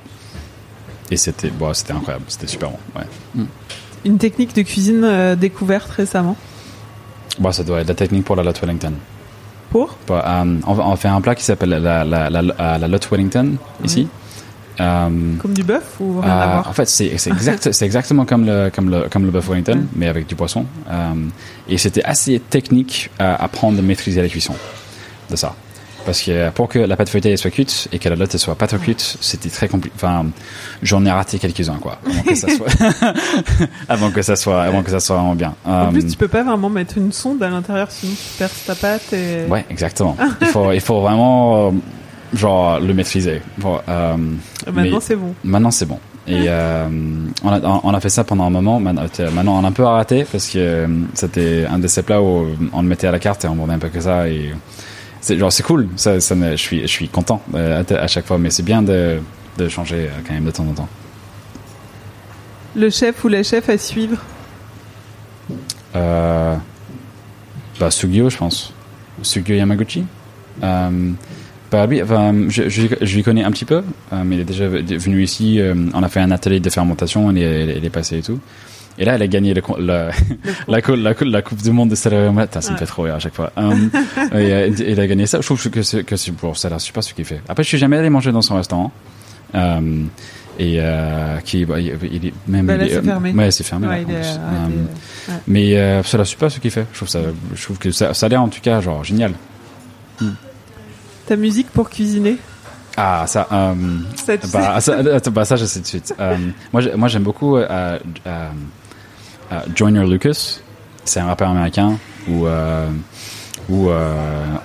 et c'était bon, c'était incroyable, c'était super bon. Ouais. Une technique de cuisine euh, découverte récemment Bon, ça doit être la technique pour la Lot Wellington. Pour? Bon, euh, on, on fait un plat qui s'appelle la, la, la, la, la Lot Wellington ici. Euh, Comme du bœuf ou rien à Euh, voir en fait, c'est exact, c'est exactement comme le comme le comme le buff Wellington, Mm. mais avec du poisson. Euh, et c'était assez technique à apprendre à maîtriser la cuisson de ça, parce que pour que la pâte feuilletée soit cuite et que la lotte soit pas trop cuite, c'était très compliqué. Enfin, j'en ai raté quelques uns quoi, avant que ça soit avant que ça soit avant que ça soit vraiment bien. En Euh, plus, tu peux pas vraiment mettre une sonde à l'intérieur, sinon tu perds ta pâte et. Ouais, exactement. il faut il faut vraiment euh, genre le maîtriser. Bon, euh, Maintenant, c'est bon. Maintenant, c'est bon. Et euh, on, a, on a fait ça pendant un moment. Maintenant, on a un peu arrêté parce que euh, c'était un de ces plats où on le mettait à la carte et on vendait un peu que ça. Et c'est genre c'est cool. Ça, je suis je suis content à, chaque fois, mais c'est bien de, de changer quand même de temps en temps. Le chef ou la chef à suivre? Euh, bah, Sugio, je pense. Sugio Yamaguchi. Euh, bah, enfin, je, je, je lui connais un petit peu, euh, mais il est déjà venu ici. euh, on a fait un atelier de fermentation, il est, il est passé et tout. Et là, elle a gagné le, la, la, la Coupe du Monde de salarié Putain, ça me fait trop rire à chaque fois. Euh, et, euh, il a gagné ça. Je trouve que c'est, que c'est pour ça, sais pas ce qu'il fait. Après, je suis jamais allé manger dans son restaurant. Euh, et euh, qui, bah, il, il est même. Bah, là, il est- c'est fermé. Ouais, c'est fermé. Ouais, là, il Euh, ouais. mais euh, ça, sais pas ce qu'il fait. Je trouve ça, je trouve que ça, ça a l'air en tout cas genre génial. Ta musique pour cuisiner Ah, ça. Euh, Ça, tu sais. bah, ça, attends, bah, ça, je sais de suite. Euh, moi, moi, j'aime beaucoup euh, euh, euh, Joyner Lucas. C'est un rappeur américain où, euh, où euh,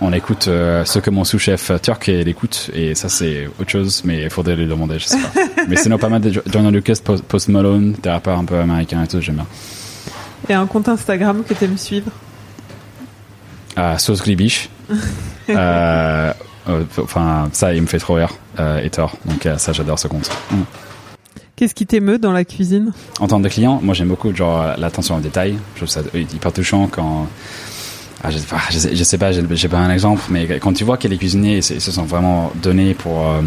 on écoute euh, ce que mon sous-chef euh, turc il écoute. Et ça, c'est autre chose, mais il faudrait lui demander, je sais pas. mais sinon, pas mal de Jo- Joyner Lucas, Post Malone, des rappeurs un peu américains et tout, j'aime bien. Et un compte Instagram que t'aimes suivre Ah, sauce glibiche. euh, euh, Enfin, ça, il me fait trop rire. Euh, et tort. Donc, euh, ça, j'adore ce compte. Mm. Qu'est-ce qui t'émeut dans la cuisine? En tant que client, moi j'aime beaucoup genre l'attention au détail. Je trouve ça hyper touchant quand. Ah, je, je sais, je sais pas, j'ai pas un exemple, mais quand tu vois que les cuisiniers ils se ils se sont vraiment donnés pour euh,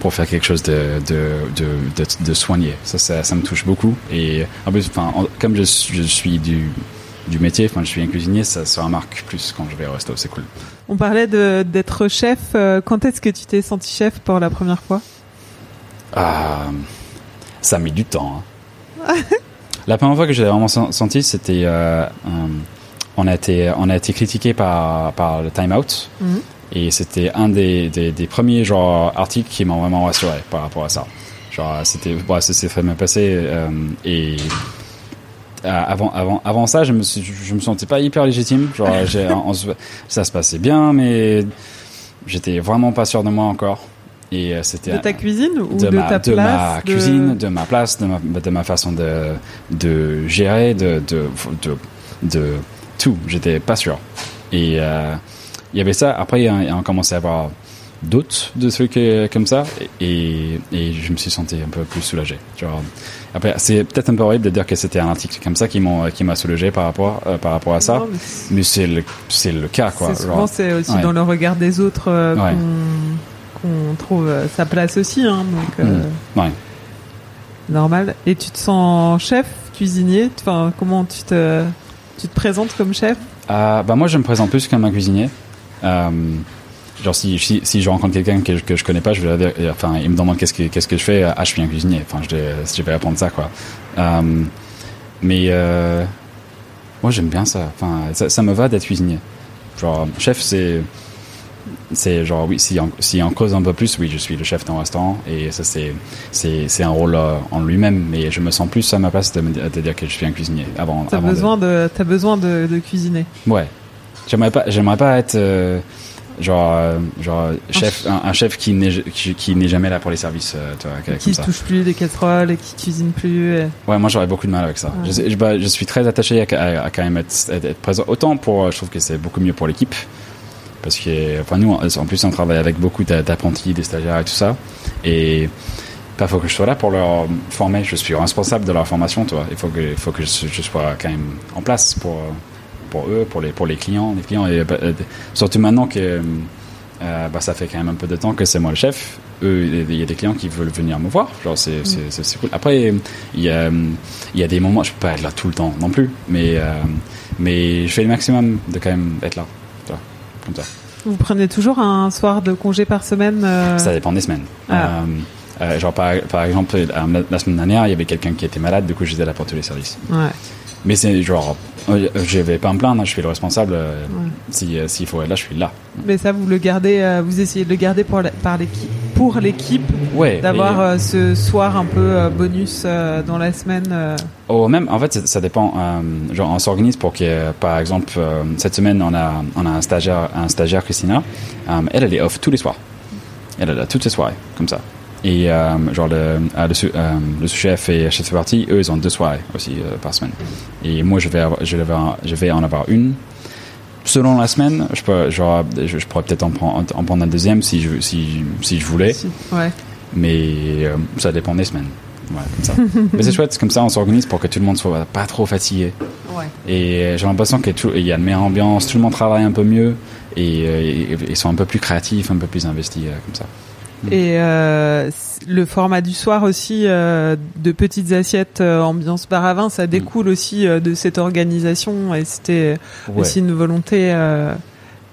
pour faire quelque chose de de de, de, de soigné, ça, ça ça me touche beaucoup. Et en plus, enfin, en- comme je, suis- je suis du du métier, enfin je suis un cuisinier, ça se remarque plus quand je vais au resto, c'est cool. On parlait de- d'être chef. euh, Quand est-ce que tu t'es senti chef pour la première fois? Ah, ça a mis du temps. hein. La première fois que j'ai vraiment sen- senti, c'était euh, euh, on a été on a été critiqué par par le Time Out Mhm. et c'était un des, des, des premiers genre articles qui m'ont vraiment rassuré par rapport à ça. Genre c'était bon, ça s'est très bien passé euh, et avant avant avant ça, je me suis, je me sentais pas hyper légitime. Genre on ça se passait bien, mais j'étais vraiment pas sûr de moi encore. Et euh, c'était De ta cuisine ou de, de, ma, ta de place ma cuisine, de ma place, de ma, de ma façon de, de gérer, de, de, de, de tout. J'étais pas sûr. Et euh, il y avait ça. Après, on commencé à avoir d'autres de trucs comme ça. Et, et je me suis senti un peu plus soulagé. Genre, après, c'est peut-être un peu horrible de dire que c'était un article comme ça qui m'a qui m'a soulagé par rapport, euh, par rapport à ça. Non, mais c'est le, c'est le cas, quoi. souvent c'est aussi ouais. dans le regard des autres euh, Ouais. qu'on trouve euh, sa place aussi. Hein, donc euh, Mm. Ouais. normal. Et tu te sens chef, cuisinier? Enfin, comment tu te tu te présentes comme chef? Euh, bah moi, je me présente plus comme un cuisinier. Euh, genre, si, si, si je rencontre quelqu'un que, je- que je connais pas, je vais dire, euh, enfin, il me demande qu'est-ce que, qu'est-ce que je fais. Ah, je suis un cuisinier. Enfin, je, vais- je vais répondre ça, quoi. Euh, mais, euh, moi, j'aime bien ça. Enfin, ça, ça me va d'être cuisinier. Genre, chef, c'est, c'est genre, oui, si on, si on cause un peu plus, oui, je suis le chef d'un restaurant. Et ça, c'est, c'est, c'est un rôle euh, en lui-même. Mais je me sens plus à ma place de, dire que je suis un cuisinier avant, T'as avant de- besoin de t'as besoin de, de cuisiner. Ouais. J'aimerais pas, j'aimerais pas être euh, genre, euh, genre chef, un, un chef qui n'est, qui, qui n'est jamais là pour les services, euh, comme qui ça. touche plus des casseroles et qui cuisine plus. et- Ouais, moi j'aurais beaucoup de mal avec ça. Ouais. Je, bah, je suis très attaché à, à- à quand même être, présent. Autant pour, euh, je trouve que c'est beaucoup mieux pour l'équipe. Parce que, enfin, nous, en plus, on travaille avec beaucoup d'a- d'apprentis, des stagiaires et tout ça. Et il faut que je sois là pour leur former. Je suis responsable de leur formation, tu vois. Il faut que, il faut que je, je sois quand même en place pour, pour eux, pour les, pour les clients. Les clients et, bah, euh, surtout maintenant que euh, bah, ça fait quand même un peu de temps que c'est moi le chef. Il y a des clients qui veulent venir me voir. Genre, c'est, c'est, c'est, c'est cool. Après, il y a, y a des moments, je peux pas être là tout le temps non plus, mais, euh, mais je fais le maximum de quand même être là. Comme ça. Vous prenez toujours un soir de congé par semaine euh, Ça dépend des semaines. Ah. Euh, genre, par, par exemple, la, la semaine dernière, il y avait quelqu'un qui était malade, du coup, j'étais là pour tous les services. Ouais. Mais c'est genre, euh, je vais pas me plaindre, je suis le responsable. euh, Ouais. Si, euh, s'il faut être là, je suis là. Mais ça, vous le gardez, vous essayez de le garder pour la- par l'équipe, pour l'équipe, Ouais. d'avoir et- euh, ce soir un peu euh, bonus euh, dans la semaine. Oh, même, en fait, ça, dépend. genre, on s'organise pour que, par exemple, cette semaine, on a, on a un stagiaire, un stagiaire Christina. Elle, elle est off tous les soirs. Elle est là toutes les soirées, comme ça. Et euh, genre, le, euh, le, sous- euh, le sous-chef et chef de partie, eux, ils ont deux soirées aussi euh, par semaine. Et moi, je vais, avoir- je, vais avoir- je vais en avoir une. Selon la semaine, je, peux, genre, je, je pourrais peut-être en prendre, en prendre un deuxième si je, si, si je voulais. Ouais. Mais ça dépend des semaines. Comme ça. Mais c'est chouette, comme ça on s'organise pour que tout le monde soit pas trop fatigué. Ouais. Et j'ai l'impression qu'il y a une meilleure ambiance, tout le monde travaille un peu mieux et ils sont un peu plus créatifs, un peu plus investis comme ça. Et euh, le format du soir aussi euh, de petites assiettes euh, ambiance bar à vin, ça découle aussi de cette organisation et c'était Ouais. aussi une volonté,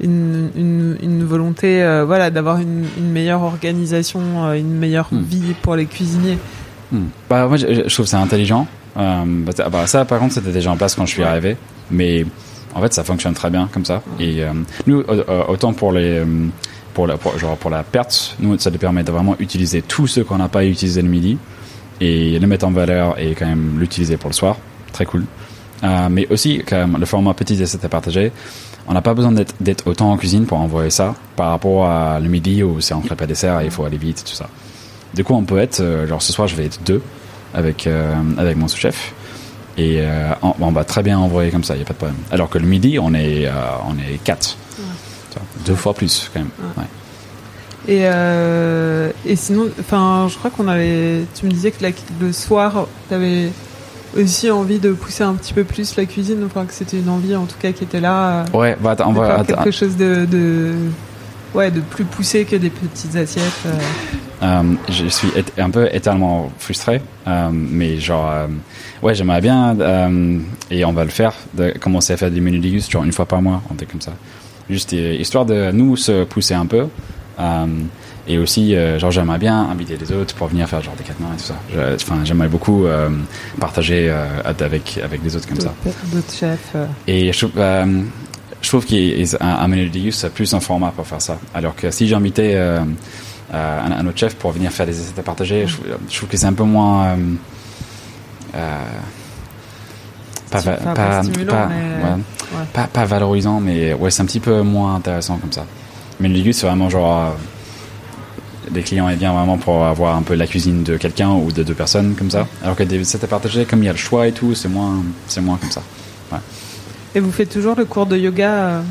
une, une, une volonté, voilà, d'avoir une, une meilleure organisation, une meilleure Hmm. vie pour les cuisiniers. Bah, moi, je, je trouve ça intelligent. Euh, bah, ça- bah, ça, par contre, c'était déjà en place quand je suis arrivé. Mais en fait, ça fonctionne très bien comme ça. Et euh, nous, autant pour les. Pour la, pour, la perte, nous, ça nous permet de vraiment utiliser tout ce qu'on n'a pas utilisé le midi et le mettre en valeur et quand même l'utiliser pour le soir. Très cool. Euh, mais aussi, quand même, le format petit essai à partager, on n'a pas besoin d'être autant en cuisine pour envoyer ça par rapport à le midi où c'est entre pas dessert et il faut aller vite et tout ça. Du coup, on peut être, euh, genre ce soir, je vais être deux avec, euh, avec mon sous-chef. Et on, va très bien envoyer comme ça, il n'y a pas de problème. Alors que le midi, on est, on est quatre. Deux fois plus, quand même. Ouais. Et, euh, et sinon, enfin, je crois qu'on avait. Tu me disais que la- le soir, tu avais aussi envie de pousser un petit peu plus la cuisine, enfin que c'était une envie en tout cas qui était là. euh, Ouais, bah, attends, on va, attends, quelque chose de, de ouais de plus poussé que des petites assiettes. euh. Euh, je suis un peu éternellement frustré, euh, mais genre, ouais, j'aimerais bien, et on va le faire, de commencer à faire des menus dégustes, genre une fois par mois, un truc comme ça. Juste euh, histoire de nous se pousser un peu, euh, et aussi, euh, genre, j'aimerais bien inviter les autres pour venir faire genre des quatre mains et tout ça. Enfin, j'aimerais beaucoup euh, partager avec avec les autres comme ça. D'autres chefs. Et je, trouve, je trouve qu'un un menu de déguste, c'est plus un format pour faire ça. Alors que si j'invitais un, un autre chef pour venir faire des essais à partager, je, je trouve que c'est un peu moins. pas, pas, ouais, pas, pas valorisant, mais ouais, c'est un petit peu moins intéressant comme ça. Menu de déguste, c'est vraiment genre. euh, les clients ils viennent vraiment pour avoir un peu la cuisine de quelqu'un ou de deux personnes comme ça. Alors que des essais à partager, comme il y a le choix et tout, c'est moins, c'est moins comme ça. Et vous faites toujours le cours de yoga euh,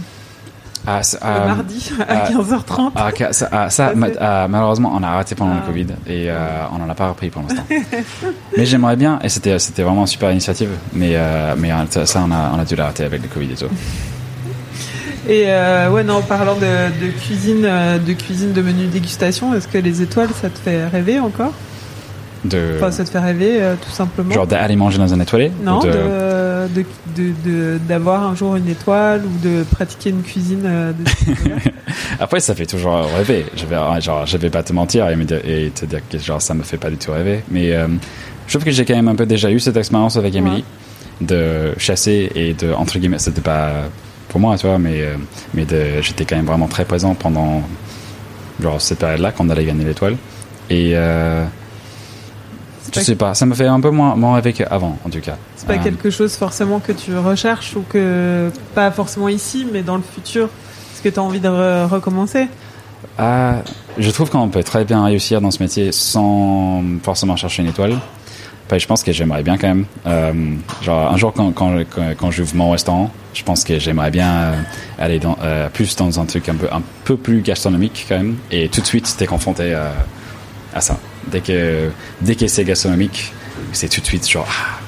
Ah, le euh, mardi à ah, 15h30. Ah, ok, ça, ah, ma- ah, malheureusement, on a arrêté pendant Ah. le Covid et euh, on n'en a pas repris pour l'instant. mais j'aimerais bien, et c'était, vraiment une super initiative, mais, euh, mais euh, ça, on, a, on a dû l'arrêter avec le Covid et tout. Et euh, ouais, non, en parlant de, de cuisine, euh, de cuisine de menu dégustation, est-ce que les étoiles, ça te fait rêver encore? De, Enfin, ça te fait rêver, euh, tout simplement? genre d'aller manger dans un étoilé? Non, de- de de- de- de- d'avoir un jour une étoile ou de pratiquer une cuisine euh. Après, ça fait toujours rêver. Je vais, genre, je vais pas te mentir et, me dire- et te dire que genre, ça me fait pas du tout rêver. Mais euh, je trouve que j'ai quand même un peu déjà eu cette expérience avec Emily de chasser et de, entre guillemets, c'était pas pour moi, tu vois, mais, euh, mais j'étais quand même vraiment très présent pendant genre cette période-là quand on allait gagner l'étoile. Et euh, je sais pas, ça me fait un peu moins, moins rêver qu'avant, en tout cas. C'est pas Euh, quelque chose forcément que tu recherches ou que pas forcément ici, mais dans le futur. Est-ce que tu as envie de re- recommencer? Ah, je trouve qu'on peut très bien réussir dans ce métier sans forcément chercher une étoile. Enfin, je pense que j'aimerais bien quand même. Euh, genre un jour quand quand quand, quand j'ouvre mon restaurant, je pense que j'aimerais bien euh, aller dans euh, plus dans un truc un peu un peu plus gastronomique quand même. Et tout de suite, t'es confronté à ça. Dès que dès que c'est gastronomique, c'est tout de suite genre. ah,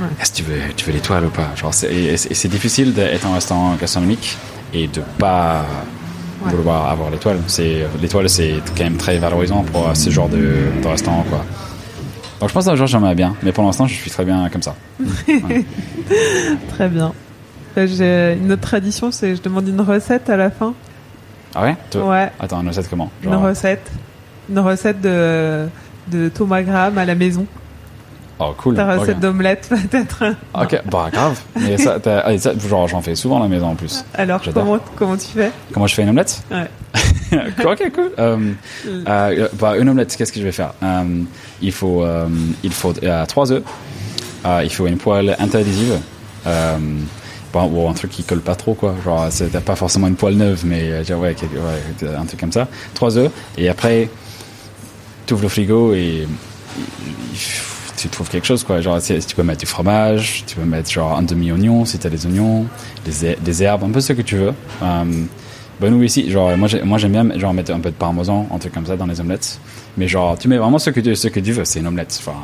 Ouais. Est-ce que tu veux, tu veux l'étoile ou pas? Genre, c'est, et c'est difficile d'être en restaurant gastronomique et de pas Ouais. vouloir avoir l'étoile. C'est l'étoile, c'est quand même très valorisant pour ce genre de, de restaurant, quoi. Donc je pense qu'un jour j'aimerais bien, mais pour l'instant je suis très bien comme ça. Très bien. Euh, J'ai une autre tradition, c'est je demande une recette à la fin. Ah ouais? Ouais, Attends, une recette comment? Une recette. Une recette de, de Thomas Graham à la maison. Oh cool. Ta recette d'omelette peut-être. Ok, bah grave. Mais ça, t'as- ah, ça, genre j'en fais souvent à la maison en plus. Alors comment, comment tu fais? Comment je fais une omelette? Ouais. Ok, cool. Euh, euh, bah, une omelette, qu'est-ce que je vais faire? Euh, Il faut, il faut euh, trois œufs. Il faut une poêle interadhésive. Bon, ou un truc qui colle pas trop, quoi. Genre, c'est pas forcément une poêle neuve, mais genre, ouais, ouais, un truc comme ça. Trois œufs. Et après, ouvres le frigo et tu trouves quelque chose, quoi. Genre, tu peux mettre du fromage, tu peux mettre genre un demi-oignon si t'as des oignons, des, her- des herbes, un peu ce que tu veux. Euh, ben nous ici, genre moi moi j'aime bien genre mettre un peu de parmesan, un truc comme ça dans les omelettes. Mais genre tu mets vraiment ce que tu, ce que tu veux, c'est une omelette. Enfin,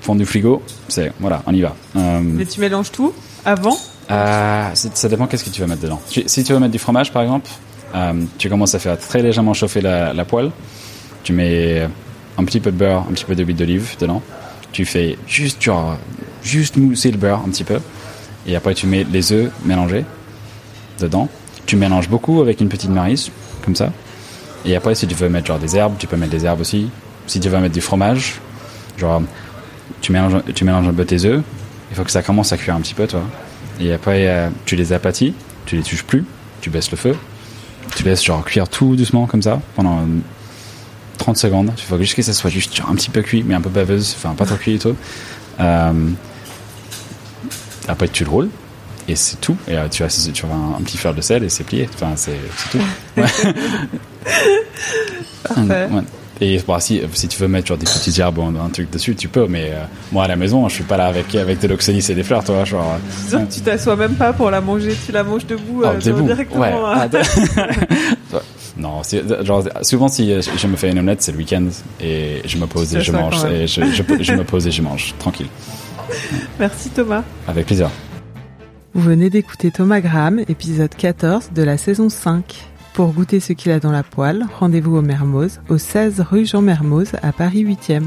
fond du frigo, c'est voilà, on y va. Euh, Mais tu mélanges tout avant? Euh, ça dépend qu'est-ce que tu vas mettre dedans. Tu- si tu veux mettre du fromage, par exemple, euh, tu commences à faire très légèrement chauffer la, la poêle. Tu mets un petit peu de beurre, un petit peu d'huile d'olive dedans. Tu fais juste, juste mousser le beurre un petit peu. Et après, tu mets les œufs mélangés dedans. Tu mélanges beaucoup avec une petite marise, comme ça. Et après, si tu veux mettre genre des herbes, tu peux mettre des herbes aussi. Si tu veux mettre du fromage, genre, tu mélanges, tu mélanges un peu tes œufs. Il faut que ça commence à cuire un petit peu, toi. Et après, euh, tu les aplatis, tu les touches plus, tu baisses le feu, tu laisses genre cuire tout doucement comme ça pendant 30 secondes. Il faut juste que ça soit juste genre, un petit peu cuit, mais un peu baveuse, enfin pas trop cuit et tout. Euh, après, tu le roules. Et c'est tout. Et euh, tu as, tu as un, un petit fleur de sel et c'est plié. Enfin, c'est tout. Ouais. Parfait. Ouais. Et bon, si, si tu veux mettre genre, des petites herbes ou un, truc dessus, tu peux. Mais euh, moi, à la maison, je suis pas là avec, avec de l'oxalis et des fleurs, toi. Genre, sûr que tu t'assois même pas pour la manger, tu la manges debout, Oh, euh, debout. directement. Ouais. hein. Non, genre, souvent, si euh, je me fais une omelette, c'est le week-end et je me pose et je mange. Et je, je, je me pose et je mange, tranquille. Merci Thomas. Avec plaisir. Vous venez d'écouter Thomas Graham, épisode 14 de la saison 5. Pour goûter ce qu'il a dans la poêle, rendez-vous au Mermoz, au 16 rue Jean Mermoz à Paris 8e.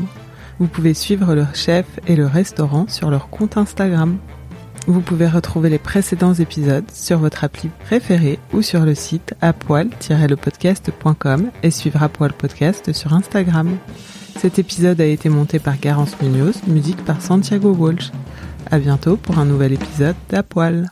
Vous pouvez suivre le chef et le restaurant sur leur compte Instagram. Vous pouvez retrouver les précédents épisodes sur votre appli préférée ou sur le site apoil-lepodcast.com et suivre Apoil Podcast sur Instagram. Cet épisode a été monté par Garance Munoz, musique par Santiago Walsh. À bientôt pour un nouvel épisode d'Apoil.